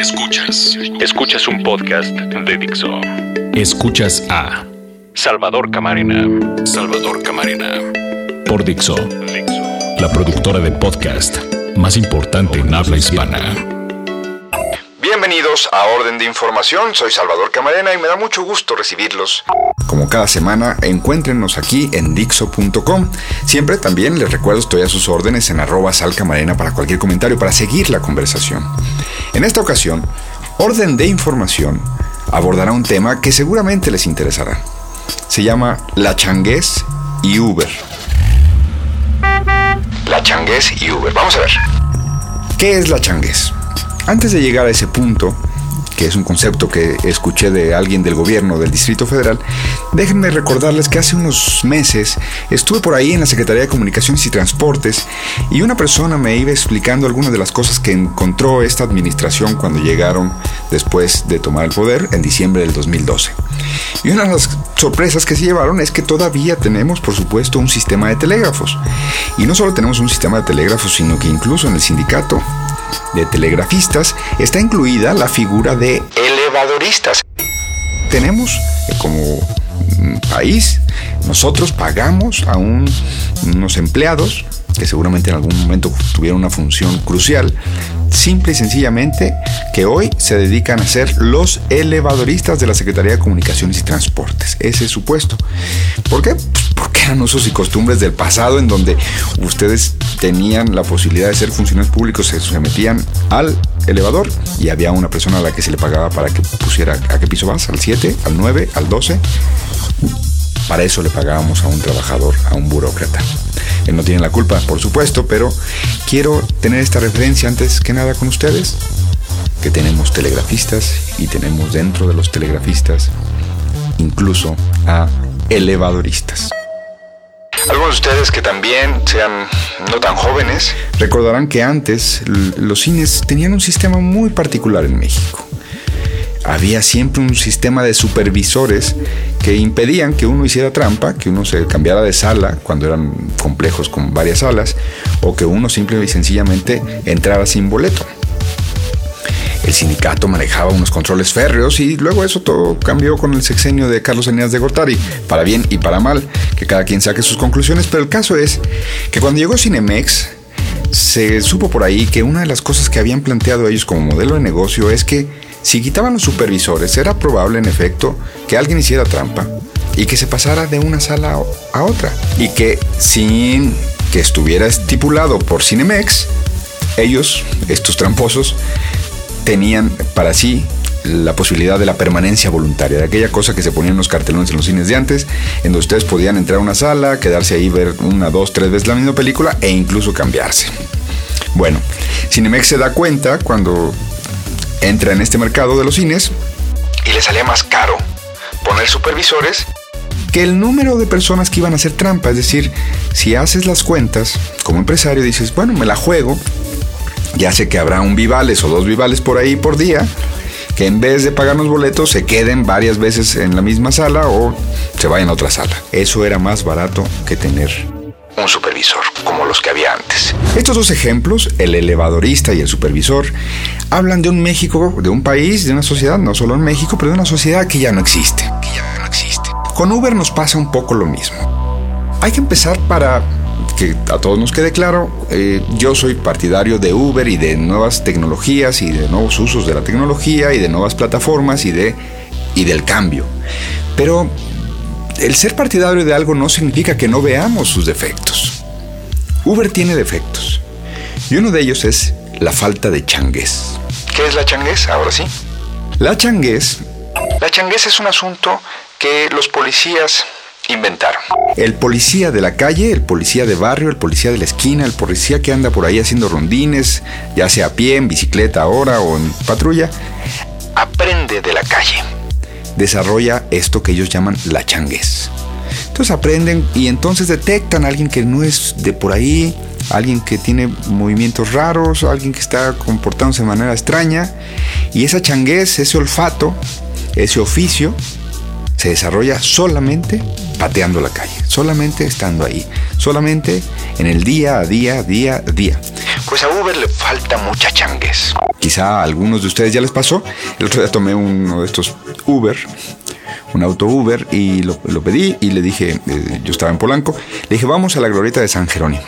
Escuchas. Escuchas un podcast de Dixo. Escuchas a Salvador Camarena. Salvador Camarena. por Dixo, Dixo. la productora de podcast más importante en habla hispana. Bienvenidos a Orden de Información, soy Salvador Camarena y me da mucho gusto recibirlos. Como cada semana, encuéntrenos aquí en Dixo.com. Siempre también les recuerdo estoy a sus órdenes en arroba salcamarena para cualquier comentario para seguir la conversación. En esta ocasión, Orden de Información abordará un tema que seguramente les interesará. Se llama La Changués y Uber. La Changués y Uber. Vamos a ver. ¿Qué es la changués? Antes de llegar a ese punto, que es un concepto que escuché de alguien del gobierno del Distrito Federal, déjenme recordarles que hace unos meses estuve por ahí en la Secretaría de Comunicaciones y Transportes y una persona me iba explicando algunas de las cosas que encontró esta administración cuando llegaron después de tomar el poder en diciembre del 2012. Y una de las sorpresas que se llevaron es que todavía tenemos, por supuesto, un sistema de telégrafos. Y no solo tenemos un sistema de telégrafos, sino que incluso en el sindicato de telegrafistas está incluida la figura de elevadoristas. Tenemos eh, como mm, país, nosotros pagamos a un- unos empleados que seguramente en algún momento tuvieron una función crucial, simple y sencillamente que hoy se dedican a ser los elevadoristas de la Secretaría de Comunicaciones y Transportes. Ese es su puesto. ¿Por qué? Pues usos y costumbres del pasado en donde ustedes tenían la posibilidad de ser funcionarios públicos, se sometían al elevador y había una persona a la que se le pagaba para que pusiera a qué piso vas, al 7, al 9, al 12. Para eso le pagábamos a un trabajador, a un burócrata. Él no tiene la culpa, por supuesto, pero quiero tener esta referencia antes que nada con ustedes, que tenemos telegrafistas y tenemos dentro de los telegrafistas incluso a elevadoristas. Algunos de ustedes que también sean no tan jóvenes recordarán que antes los cines tenían un sistema muy particular en México había siempre un sistema de supervisores que impedían que uno hiciera trampa, que uno se cambiara de sala cuando eran complejos con varias salas, o que uno simple y sencillamente entrara sin boleto. El sindicato manejaba unos controles férreos y luego eso todo cambió con el sexenio de Carlos Salinas de Gortari, para bien y para mal, que cada quien saque sus conclusiones, pero el caso es que cuando llegó Cinemex, se supo por ahí que una de las cosas que habían planteado ellos como modelo de negocio es que si quitaban los supervisores era probable en efecto que alguien hiciera trampa y que se pasara de una sala a otra y que sin que estuviera estipulado por Cinemex, ellos, estos tramposos, tenían para sí la posibilidad de la permanencia voluntaria, de aquella cosa que se ponían los cartelones en los cines de antes, en donde ustedes podían entrar a una sala, quedarse ahí, ver una, dos, tres veces la misma película e incluso cambiarse. Bueno, Cinemex se da cuenta cuando entra en este mercado de los cines y le salía más caro poner supervisores que el número de personas que iban a hacer trampa. Es decir, si haces las cuentas como empresario, dices, bueno, me la juego, ya sé que habrá un vivales o dos vivales por ahí por día, que en vez de pagar los boletos se queden varias veces en la misma sala o se vayan a otra sala. Eso era más barato que tener un supervisor, como los que había antes. Estos dos ejemplos, el elevadorista y el supervisor, hablan de un México, de un país, de una sociedad, no solo en México, pero de una sociedad que ya no existe. Que ya no existe. Con Uber nos pasa un poco lo mismo. Hay que empezar para que a todos nos quede claro, eh, yo soy partidario de Uber y de nuevas tecnologías y de nuevos usos de la tecnología y de nuevas plataformas y, de, y del cambio. Pero el ser partidario de algo no significa que no veamos sus defectos. Uber tiene defectos. Y uno de ellos es la falta de changués. ¿Qué es la changués? Ahora sí. La changués. La changués es un asunto que los policías inventaron. El policía de la calle, el policía de barrio, el policía de la esquina, el policía que anda por ahí haciendo rondines, ya sea a pie, en bicicleta ahora o en patrulla, aprende de la calle desarrolla esto que ellos llaman la changués. Entonces aprenden y entonces detectan a alguien que no es de por ahí, alguien que tiene movimientos raros, alguien que está comportándose de manera extraña. Y esa changués, ese olfato, ese oficio, se desarrolla solamente pateando la calle, solamente estando ahí, solamente en el día a día, día a día. pues a Uber le falta mucha changues. Quizá a algunos de ustedes ya les pasó. El otro día tomé uno de estos Uber, un auto Uber, y lo, pedí y le dije, eh, yo estaba en Polanco, le dije, vamos a la glorieta de San Jerónimo.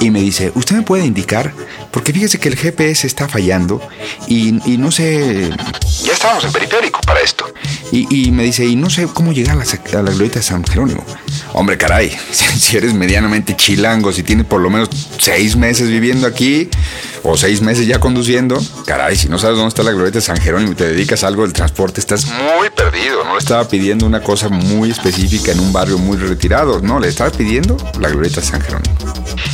Y me dice, ¿usted me puede indicar? Porque fíjese que el GPS está fallando y, no sé... Ya estábamos en periférico para esto. Y, me dice, y no sé cómo llegar a la, a la glorieta de San Jerónimo. Hombre, caray, si eres medianamente chilango, si tienes por lo menos seis meses viviendo aquí o seis meses ya conduciendo, caray, si no sabes dónde está la glorieta de San Jerónimo y te dedicas a algo del transporte, estás muy perdido. No le estaba pidiendo una cosa muy específica en un barrio muy retirado, no, le estaba pidiendo la glorieta de San Jerónimo.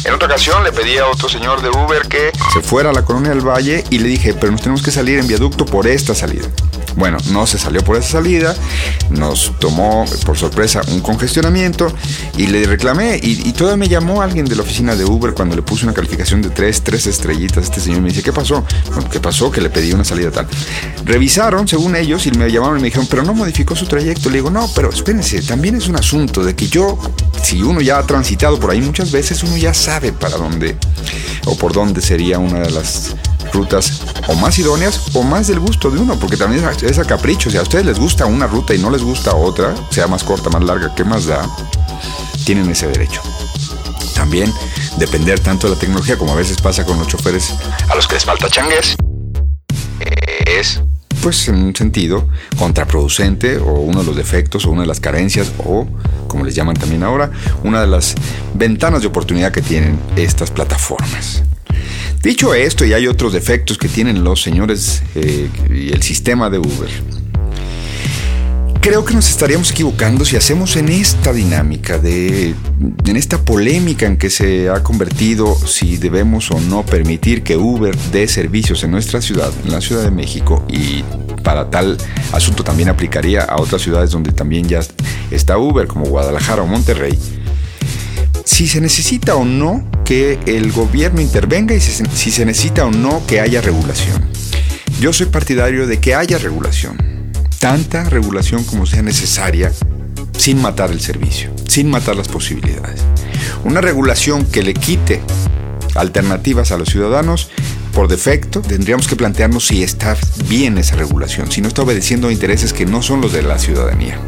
En otra ocasión le pedí a otro señor de Uber que se fuera a la colonia del Valle y le dije, pero nos tenemos que salir en viaducto por esta salida. Bueno, no se salió por esa salida, nos tomó por sorpresa un congestionamiento y le reclamé y, todavía me llamó alguien de la oficina de Uber cuando le puse una calificación de tres, tres estrellitas. Este señor me dice, ¿qué pasó? Bueno, ¿qué pasó? Que le pedí una salida tal. Revisaron, según ellos, y me llamaron y me dijeron, pero no modificó su trayecto. Le digo, no, pero espérense, también es un asunto de que yo, si uno ya ha transitado por ahí muchas veces, uno ya sabe para dónde o por dónde sería una de las rutas o más idóneas o más del gusto de uno, porque también es a capricho. Si a ustedes les gusta una ruta y no les gusta otra, sea más corta, más larga, ¿qué más da? Tienen ese derecho. También depender tanto de la tecnología como a veces pasa con los choferes a los que les falta changues es pues en un sentido contraproducente o uno de los defectos o una de las carencias o como les llaman también ahora, una de las ventanas de oportunidad que tienen estas plataformas. Dicho esto, y hay otros defectos que tienen los señores eh, y el sistema de Uber. Creo que nos estaríamos equivocando si hacemos en esta dinámica, de, en esta polémica en que se ha convertido si debemos o no permitir que Uber dé servicios en nuestra ciudad, en la Ciudad de México, y para tal asunto también aplicaría a otras ciudades donde también ya está Uber, como Guadalajara o Monterrey si se necesita o no que el gobierno intervenga y si se necesita o no que haya regulación. Yo soy partidario de que haya regulación, tanta regulación como sea necesaria, sin matar el servicio, sin matar las posibilidades. Una regulación que le quite alternativas a los ciudadanos, por defecto tendríamos que plantearnos si está bien esa regulación, si no está obedeciendo a intereses que no son los de la ciudadanía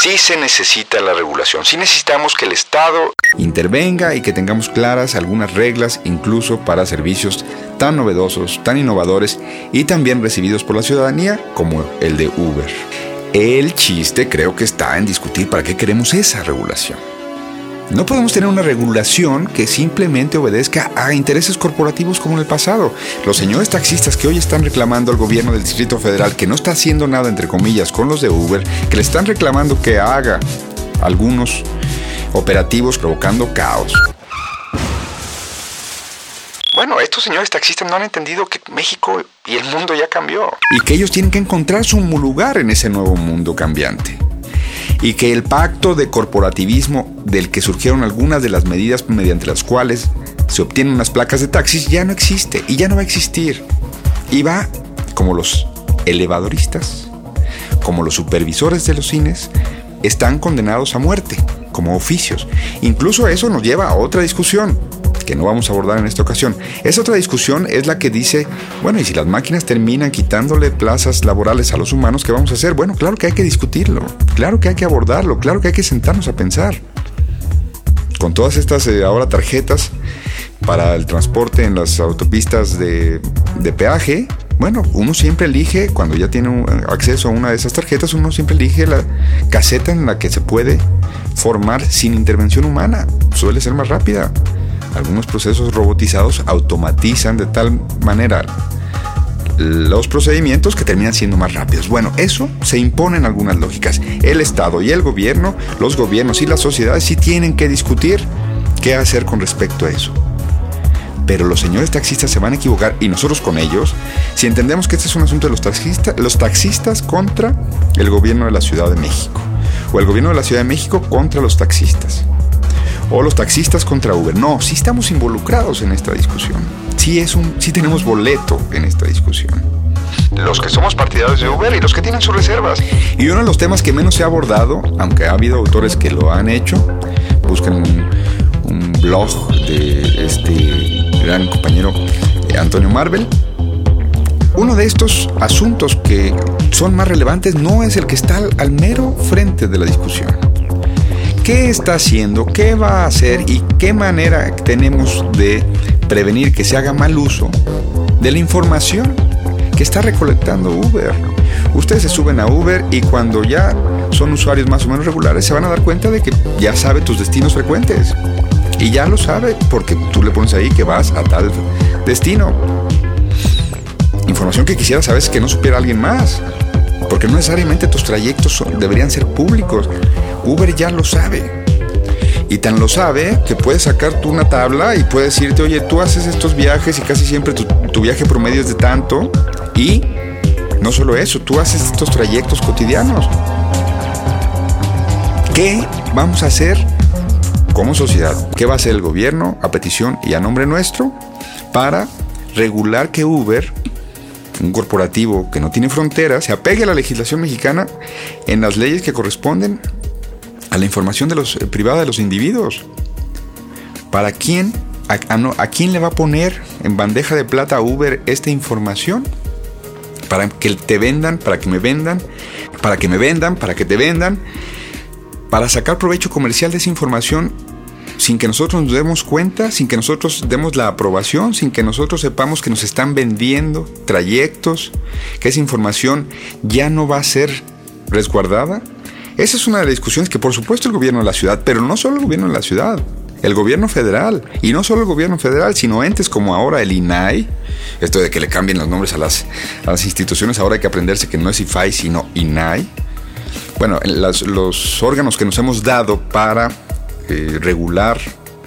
sí se necesita la regulación, sí necesitamos que el Estado intervenga y que tengamos claras algunas reglas incluso para servicios tan novedosos, tan innovadores y también recibidos por la ciudadanía como el de Uber. El chiste creo que está en discutir para qué queremos esa regulación. No podemos tener una regulación que simplemente obedezca a intereses corporativos como en el pasado. Los señores taxistas que hoy están reclamando al gobierno del Distrito Federal que no está haciendo nada, entre comillas, con los de Uber, que le están reclamando que haga algunos operativos provocando caos. Bueno, estos señores taxistas no han entendido que México y el mundo ya cambió. Y que ellos tienen que encontrar su lugar en ese nuevo mundo cambiante y que el pacto de corporativismo del que surgieron algunas de las medidas mediante las cuales se obtienen unas placas de taxis ya no existe y ya no va a existir. Y va como los elevadoristas, como los supervisores de los cines, están condenados a muerte como oficios. Incluso eso nos lleva a otra discusión que no vamos a abordar en esta ocasión. Esa otra discusión es la que dice, bueno, y si las máquinas terminan quitándole plazas laborales a los humanos, ¿qué vamos a hacer? Bueno, claro que hay que discutirlo, claro que hay que abordarlo, claro que hay que sentarnos a pensar. Con todas estas eh, ahora tarjetas para el transporte en las autopistas de, de peaje, bueno, uno siempre elige, cuando ya tiene acceso a una de esas tarjetas, uno siempre elige la caseta en la que se puede formar sin intervención humana. Suele ser más rápida. Algunos procesos robotizados automatizan de tal manera los procedimientos que terminan siendo más rápidos. Bueno, eso se impone en algunas lógicas. El Estado y el gobierno, los gobiernos y las sociedades sí tienen que discutir qué hacer con respecto a eso. Pero los señores taxistas se van a equivocar y nosotros con ellos si entendemos que este es un asunto de los taxistas, los taxistas contra el gobierno de la Ciudad de México o el gobierno de la Ciudad de México contra los taxistas o los taxistas contra Uber. No, sí estamos involucrados en esta discusión. Sí, es un, sí tenemos boleto en esta discusión. Los que somos partidarios de Uber y los que tienen sus reservas. Y uno de los temas que menos se ha abordado, aunque ha habido autores que lo han hecho, busquen un, blog de este gran compañero eh, Antonio Marvel. Uno de estos asuntos que son más relevantes no es el que está al, al mero frente de la discusión. ¿Qué está haciendo? ¿Qué va a hacer? ¿Y qué manera tenemos de prevenir que se haga mal uso de la información que está recolectando Uber? Ustedes se suben a Uber y cuando ya son usuarios más o menos regulares se van a dar cuenta de que ya sabe tus destinos frecuentes. Y ya lo sabe porque tú le pones ahí que vas a tal destino. Información que quisiera sabes que no supiera alguien más. Porque no necesariamente tus trayectos deberían ser públicos. Uber ya lo sabe. Y tan lo sabe que puedes sacar tú una tabla y puedes decirte, oye, tú haces estos viajes y casi siempre tu, tu viaje promedio es de tanto. Y no solo eso, tú haces estos trayectos cotidianos. ¿Qué vamos a hacer como sociedad? ¿Qué va a hacer el gobierno a petición y a nombre nuestro para regular que Uber, un corporativo que no tiene fronteras, se apegue a la legislación mexicana en las leyes que corresponden a la información de los, eh, privada de los individuos? ¿Para quién, a, a quién le va a poner en bandeja de plata Uber esta información? Para que te vendan, para que me vendan, para que me vendan, para que te vendan, para sacar provecho comercial de esa información sin que nosotros nos demos cuenta, sin que nosotros demos la aprobación, sin que nosotros sepamos que nos están vendiendo trayectos, que esa información ya no va a ser resguardada. Esa es una de las discusiones que por supuesto el gobierno de la ciudad, pero no solo el gobierno de la ciudad, el gobierno federal, y no solo el gobierno federal, sino entes como ahora el INAI, esto de que le cambien los nombres a las, instituciones, ahora hay que aprenderse que no es IFAI, sino INAI, bueno, los órganos que nos hemos dado para eh, regular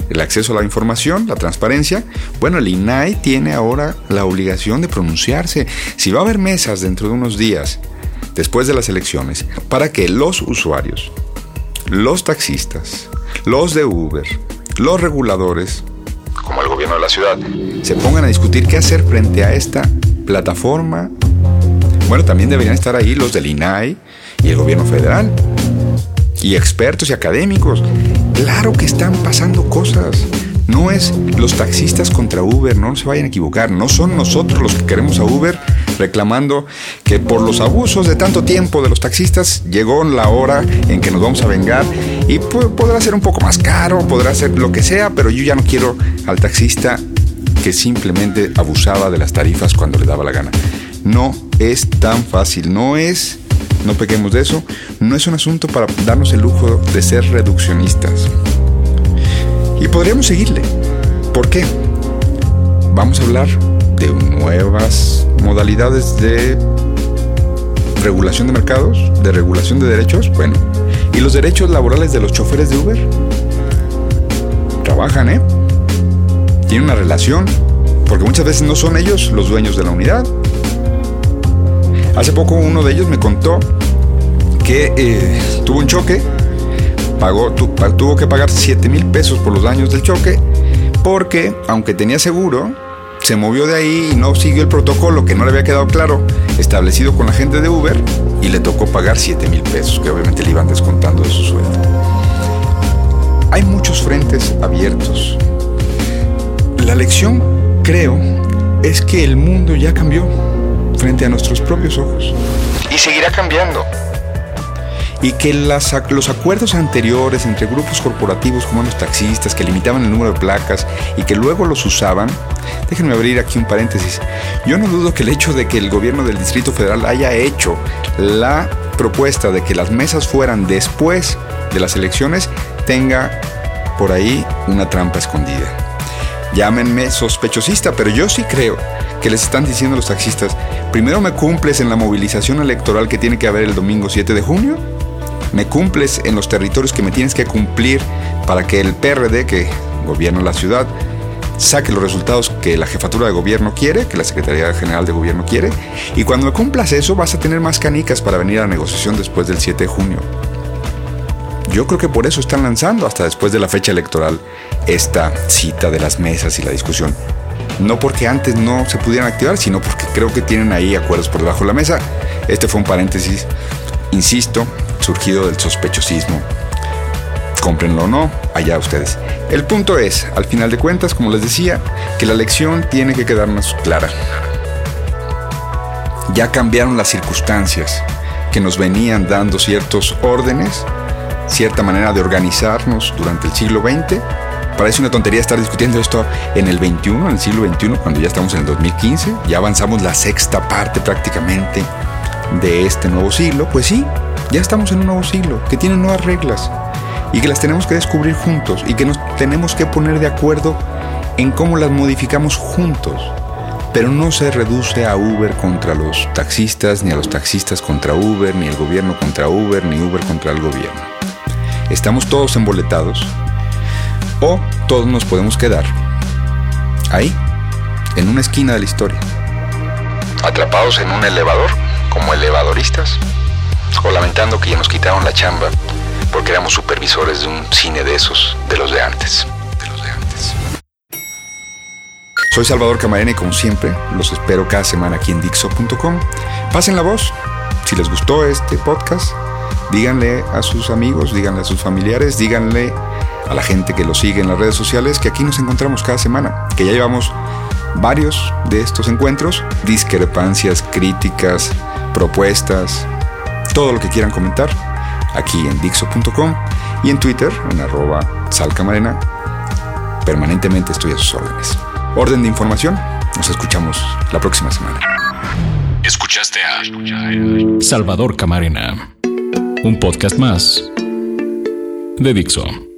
el acceso a la información, la transparencia, bueno, el INAI tiene ahora la obligación de pronunciarse. Si va a haber mesas dentro de unos días, después de las elecciones, para que los usuarios, los taxistas, los de Uber, los reguladores, como el gobierno de la ciudad, se pongan a discutir qué hacer frente a esta plataforma bueno, también deberían estar ahí los del INAI y el gobierno federal. Y expertos y académicos. Claro que están pasando cosas. No es los taxistas contra Uber, no se vayan a equivocar. No son nosotros los que queremos a Uber reclamando que por los abusos de tanto tiempo de los taxistas llegó la hora en que nos vamos a vengar y podrá ser un poco más caro, podrá ser lo que sea, pero yo ya no quiero al taxista que simplemente abusaba de las tarifas cuando le daba la gana. No es tan fácil, no es, no pequemos de eso, no es un asunto para darnos el lujo de ser reduccionistas. Y podríamos seguirle. ¿Por qué? Vamos a hablar de nuevas modalidades de regulación de mercados, de regulación de derechos, bueno, y los derechos laborales de los choferes de Uber. Trabajan, ¿eh? Tienen una relación, porque muchas veces no son ellos los dueños de la unidad. Hace poco uno de ellos me contó que eh, tuvo un choque, pagó, tu- tuvo que pagar 7 mil pesos por los daños del choque, porque aunque tenía seguro, se movió de ahí y no siguió el protocolo que no le había quedado claro establecido con la gente de Uber y le tocó pagar 7 mil pesos, que obviamente le iban descontando de su sueldo. Hay muchos frentes abiertos. La lección, creo, es que el mundo ya cambió frente a nuestros propios ojos. Y seguirá cambiando. Y que las los acuerdos anteriores entre grupos corporativos como los taxistas que limitaban el número de placas y que luego los usaban, déjenme abrir aquí un paréntesis. Yo no dudo que el hecho de que el gobierno del Distrito Federal haya hecho la propuesta de que las mesas fueran después de las elecciones tenga por ahí una trampa escondida. Llámenme sospechosista, pero yo sí creo que les están diciendo los taxistas, primero me cumples en la movilización electoral que tiene que haber el domingo 7 de junio, me cumples en los territorios que me tienes que cumplir para que el PRD, que gobierna la ciudad, saque los resultados que la jefatura de gobierno quiere, que la Secretaría General de Gobierno quiere, y cuando me cumplas eso vas a tener más canicas para venir a la negociación después del 7 de junio. Yo creo que por eso están lanzando hasta después de la fecha electoral esta cita de las mesas y la discusión. No porque antes no se pudieran activar, sino porque creo que tienen ahí acuerdos por debajo de la mesa. Este fue un paréntesis, insisto, surgido del sospechosismo. Cómprenlo o no, allá ustedes. El punto es, al final de cuentas, como les decía, que la lección tiene que quedarnos clara. Ya cambiaron las circunstancias que nos venían dando ciertos órdenes, cierta manera de organizarnos durante el siglo XX. Parece una tontería estar discutiendo esto en el 21, en el siglo XXI, cuando ya estamos en el 2015, ya avanzamos la sexta parte prácticamente de este nuevo siglo. Pues sí, ya estamos en un nuevo siglo que tiene nuevas reglas y que las tenemos que descubrir juntos y que nos tenemos que poner de acuerdo en cómo las modificamos juntos. Pero no se reduce a Uber contra los taxistas, ni a los taxistas contra Uber, ni el gobierno contra Uber, ni Uber contra el gobierno. Estamos todos emboletados o todos nos podemos quedar ahí, en una esquina de la historia. Atrapados en un elevador, como elevadoristas, o lamentando que ya nos quitaron la chamba porque éramos supervisores de un cine de esos, de los de antes. Soy Salvador Camarena y como siempre, los espero cada semana aquí en Dixo.com. Pasen la voz. Si les gustó este podcast, díganle a sus amigos, díganle a sus familiares, díganle a la gente que lo sigue en las redes sociales que aquí nos encontramos cada semana, que ya llevamos varios de estos encuentros, discrepancias, críticas, propuestas, todo lo que quieran comentar aquí en Dixo.com y en Twitter en arroba salcamarena. Permanentemente estoy a sus órdenes. Orden de información, nos escuchamos la próxima semana. Escuchaste a Salvador Camarena, un podcast más de Dixo.